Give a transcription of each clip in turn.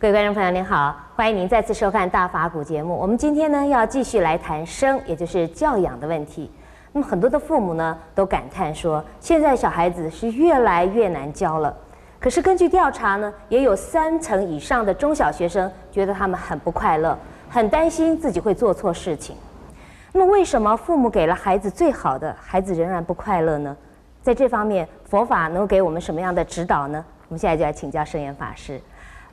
各位观众朋友您好，欢迎您再次收看《大法古》节目。我们今天呢要继续来谈生，也就是教养的问题。那么很多的父母呢都感叹说，现在小孩子是越来越难教了。可是根据调查呢，也有三成以上的中小学生觉得他们很不快乐，很担心自己会做错事情。那么为什么父母给了孩子最好的，孩子仍然不快乐呢？在这方面，佛法能够给我们什么样的指导呢？我们现在就来请教圣严法师。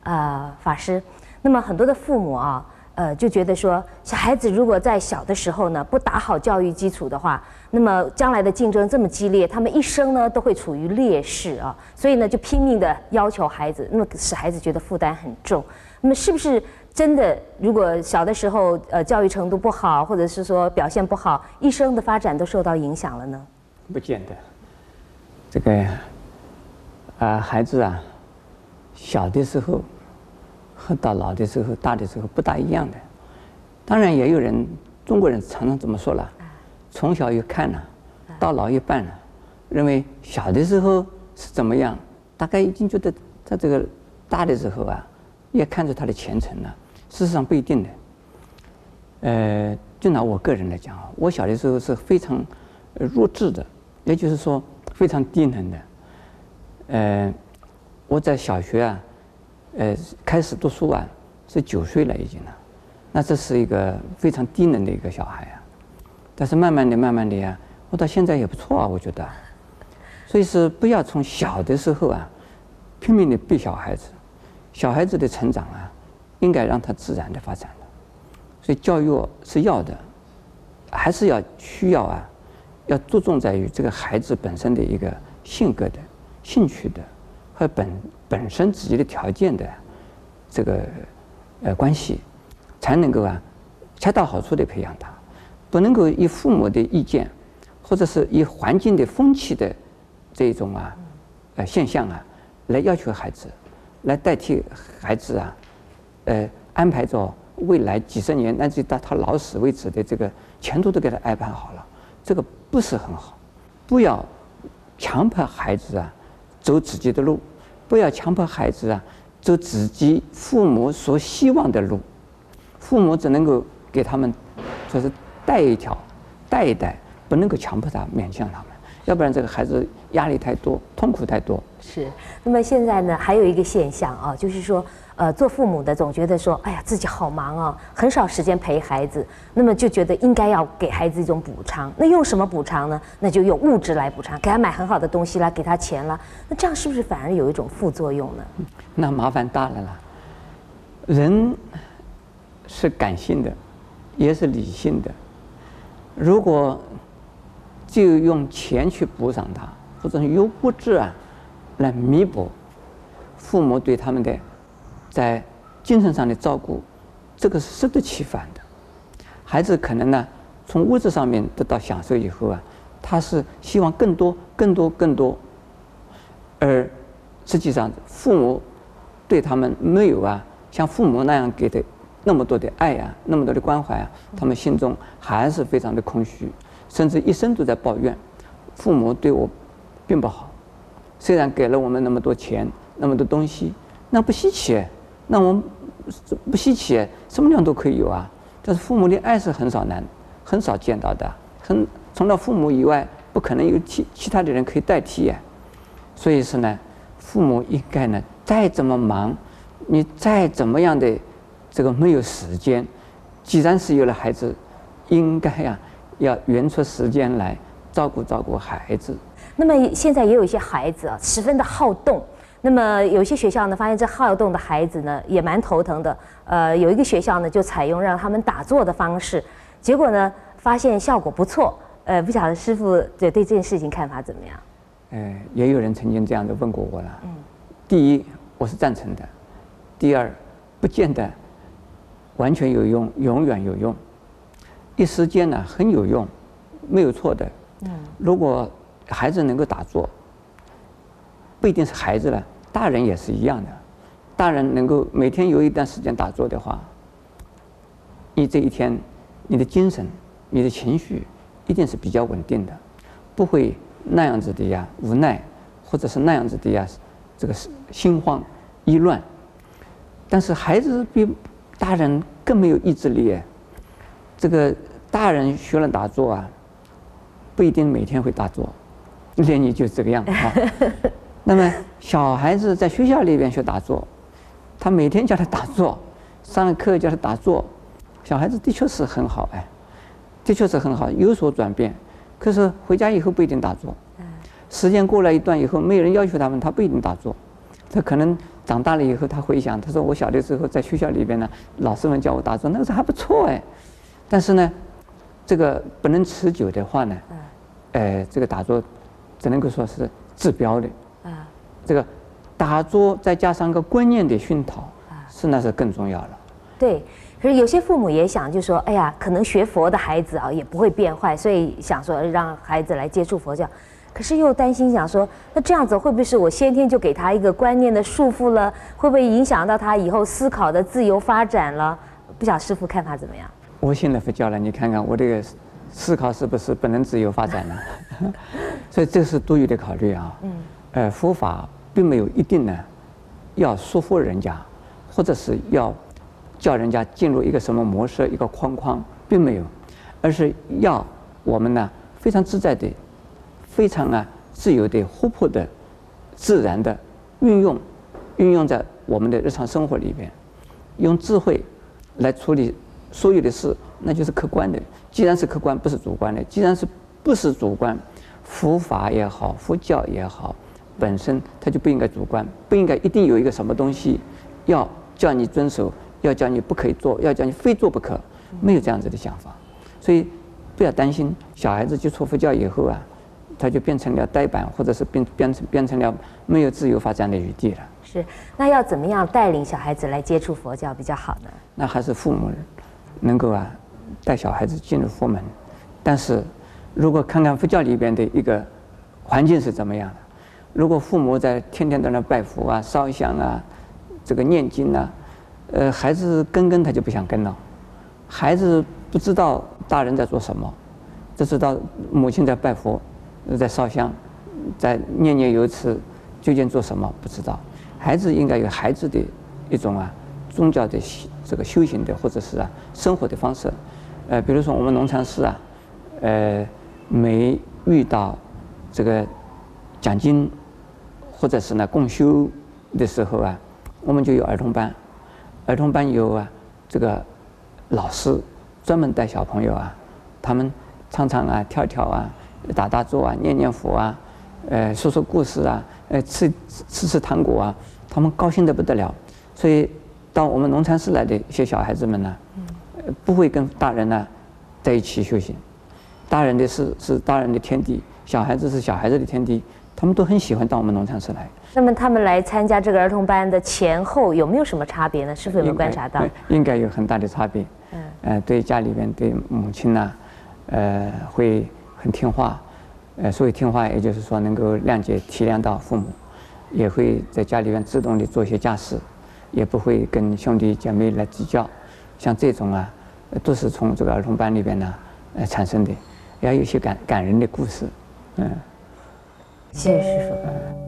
呃，法师，那么很多的父母啊，呃，就觉得说，小孩子如果在小的时候呢，不打好教育基础的话，那么将来的竞争这么激烈，他们一生呢都会处于劣势啊，所以呢就拼命的要求孩子，那么使孩子觉得负担很重。那么是不是真的？如果小的时候呃教育程度不好，或者是说表现不好，一生的发展都受到影响了呢？不见得。这个啊、呃，孩子啊，小的时候。和到老的时候、大的时候不大一样的，当然也有人，中国人常常这么说了，从小一看了，到老一半了，认为小的时候是怎么样，大概已经觉得在这个大的时候啊，也看出他的前程了。事实上不一定的。呃，就拿我个人来讲啊，我小的时候是非常弱智的，也就是说非常低能的。呃，我在小学啊。呃，开始读书啊，是九岁了已经了，那这是一个非常低能的一个小孩啊。但是慢慢的、慢慢的呀、我到现在也不错啊，我觉得。所以是不要从小的时候啊，拼命的逼小孩子。小孩子的成长啊，应该让他自然的发展的。所以教育是要的，还是要需要啊，要注重在于这个孩子本身的一个性格的、兴趣的。和本本身自己的条件的这个呃关系，才能够啊恰到好处的培养他，不能够以父母的意见，或者是以环境的风气的这种啊呃现象啊来要求孩子，来代替孩子啊呃安排着未来几十年乃至到他老死为止的这个前途都给他安排好了，这个不是很好，不要强迫孩子啊。走自己的路，不要强迫孩子啊走自己父母所希望的路。父母只能够给他们，就是带一条，带一带，不能够强迫他，勉强他们，要不然这个孩子压力太多，痛苦太多。是。那么现在呢，还有一个现象啊，就是说。呃，做父母的总觉得说，哎呀，自己好忙啊，很少时间陪孩子，那么就觉得应该要给孩子一种补偿。那用什么补偿呢？那就用物质来补偿，给他买很好的东西啦，给他钱啦。那这样是不是反而有一种副作用呢？那麻烦大了啦。人是感性的，也是理性的。如果就用钱去补偿他，或者用物质啊来弥补父母对他们的。在精神上的照顾，这个是适得其反的。孩子可能呢，从物质上面得到享受以后啊，他是希望更多、更多、更多，而实际上父母对他们没有啊，像父母那样给的那么多的爱啊，那么多的关怀啊，他们心中还是非常的空虚，甚至一生都在抱怨，父母对我并不好。虽然给了我们那么多钱，那么多东西，那不稀奇。那我们不稀奇，什么样都可以有啊。但是父母的爱是很少难、很少见到的，很除了父母以外，不可能有其其他的人可以代替呀。所以说呢，父母应该呢，再怎么忙，你再怎么样的这个没有时间，既然是有了孩子，应该呀、啊、要匀出时间来照顾照顾孩子。那么现在也有一些孩子啊，十分的好动。那么有些学校呢，发现这好动的孩子呢，也蛮头疼的。呃，有一个学校呢，就采用让他们打坐的方式，结果呢，发现效果不错。呃，不晓得师傅对对这件事情看法怎么样？呃，也有人曾经这样的问过我了。嗯。第一，我是赞成的；第二，不见得完全有用，永远有用。一时间呢，很有用，没有错的。嗯。如果孩子能够打坐。不一定是孩子了，大人也是一样的。大人能够每天有一段时间打坐的话，你这一天，你的精神、你的情绪一定是比较稳定的，不会那样子的呀无奈，或者是那样子的呀这个心慌意乱。但是孩子比大人更没有意志力。这个大人学了打坐啊，不一定每天会打坐，练你就这个样子啊。那么小孩子在学校里边学打坐，他每天叫他打坐，上了课叫他打坐，小孩子的确是很好哎，的确是很好，有所转变。可是回家以后不一定打坐，时间过了一段以后，没有人要求他们，他不一定打坐。他可能长大了以后，他回想，他说我小的时候在学校里边呢，老师们教我打坐，那个时候还不错哎。但是呢，这个不能持久的话呢，呃，这个打坐只能够说是治标的。啊，这个打坐再加上个观念的熏陶，是那是更重要了。对，可是有些父母也想，就说，哎呀，可能学佛的孩子啊，也不会变坏，所以想说让孩子来接触佛教。可是又担心想说，那这样子会不会是我先天就给他一个观念的束缚了？会不会影响到他以后思考的自由发展了？不晓得师傅看法怎么样？我信了佛教了，你看看我这个思考是不是不能自由发展呢？所以这是多余的考虑啊。嗯。呃，佛法并没有一定呢，要说服人家，或者是要叫人家进入一个什么模式、一个框框，并没有，而是要我们呢非常自在的、非常啊自由的、活泼的、自然的运用，运用在我们的日常生活里边，用智慧来处理。所有的事，那就是客观的。既然是客观，不是主观的。既然是不是主观，佛法也好，佛教也好，本身它就不应该主观，不应该一定有一个什么东西要叫你遵守，要叫你不可以做，要叫你非做不可，没有这样子的想法。所以不要担心，小孩子接触佛教以后啊，他就变成了呆板，或者是变变成变成了没有自由发展的余地了。是，那要怎么样带领小孩子来接触佛教比较好呢？那还是父母。能够啊，带小孩子进入佛门，但是如果看看佛教里边的一个环境是怎么样的，如果父母在天天在那拜佛啊、烧香啊、这个念经啊，呃，孩子跟跟他就不想跟了，孩子不知道大人在做什么，只知道母亲在拜佛、在烧香、在念念有词，究竟做什么不知道。孩子应该有孩子的一种啊宗教的。这个修行的或者是啊生活的方式，呃，比如说我们农禅寺啊，呃，每遇到这个讲经或者是呢共修的时候啊，我们就有儿童班，儿童班有啊这个老师专门带小朋友啊，他们唱唱啊跳跳啊打打坐啊念念佛啊，呃说说故事啊，呃吃吃吃糖果啊，他们高兴得不得了，所以。到我们农禅寺来的一些小孩子们呢，不会跟大人呢在一起修行。大人的事是大人的天地，小孩子是小孩子的天地，他们都很喜欢到我们农禅寺来。那么他们来参加这个儿童班的前后有没有什么差别呢？是否有没有观察到？应该有很大的差别。嗯。呃，对家里边对母亲呢，呃，会很听话。呃，所以听话，也就是说能够谅解体谅到父母，也会在家里边自动的做一些家事。也不会跟兄弟姐妹来计较，像这种啊，都是从这个儿童班里边呢，呃产生的，也有些感感人的故事，嗯。谢谢师父。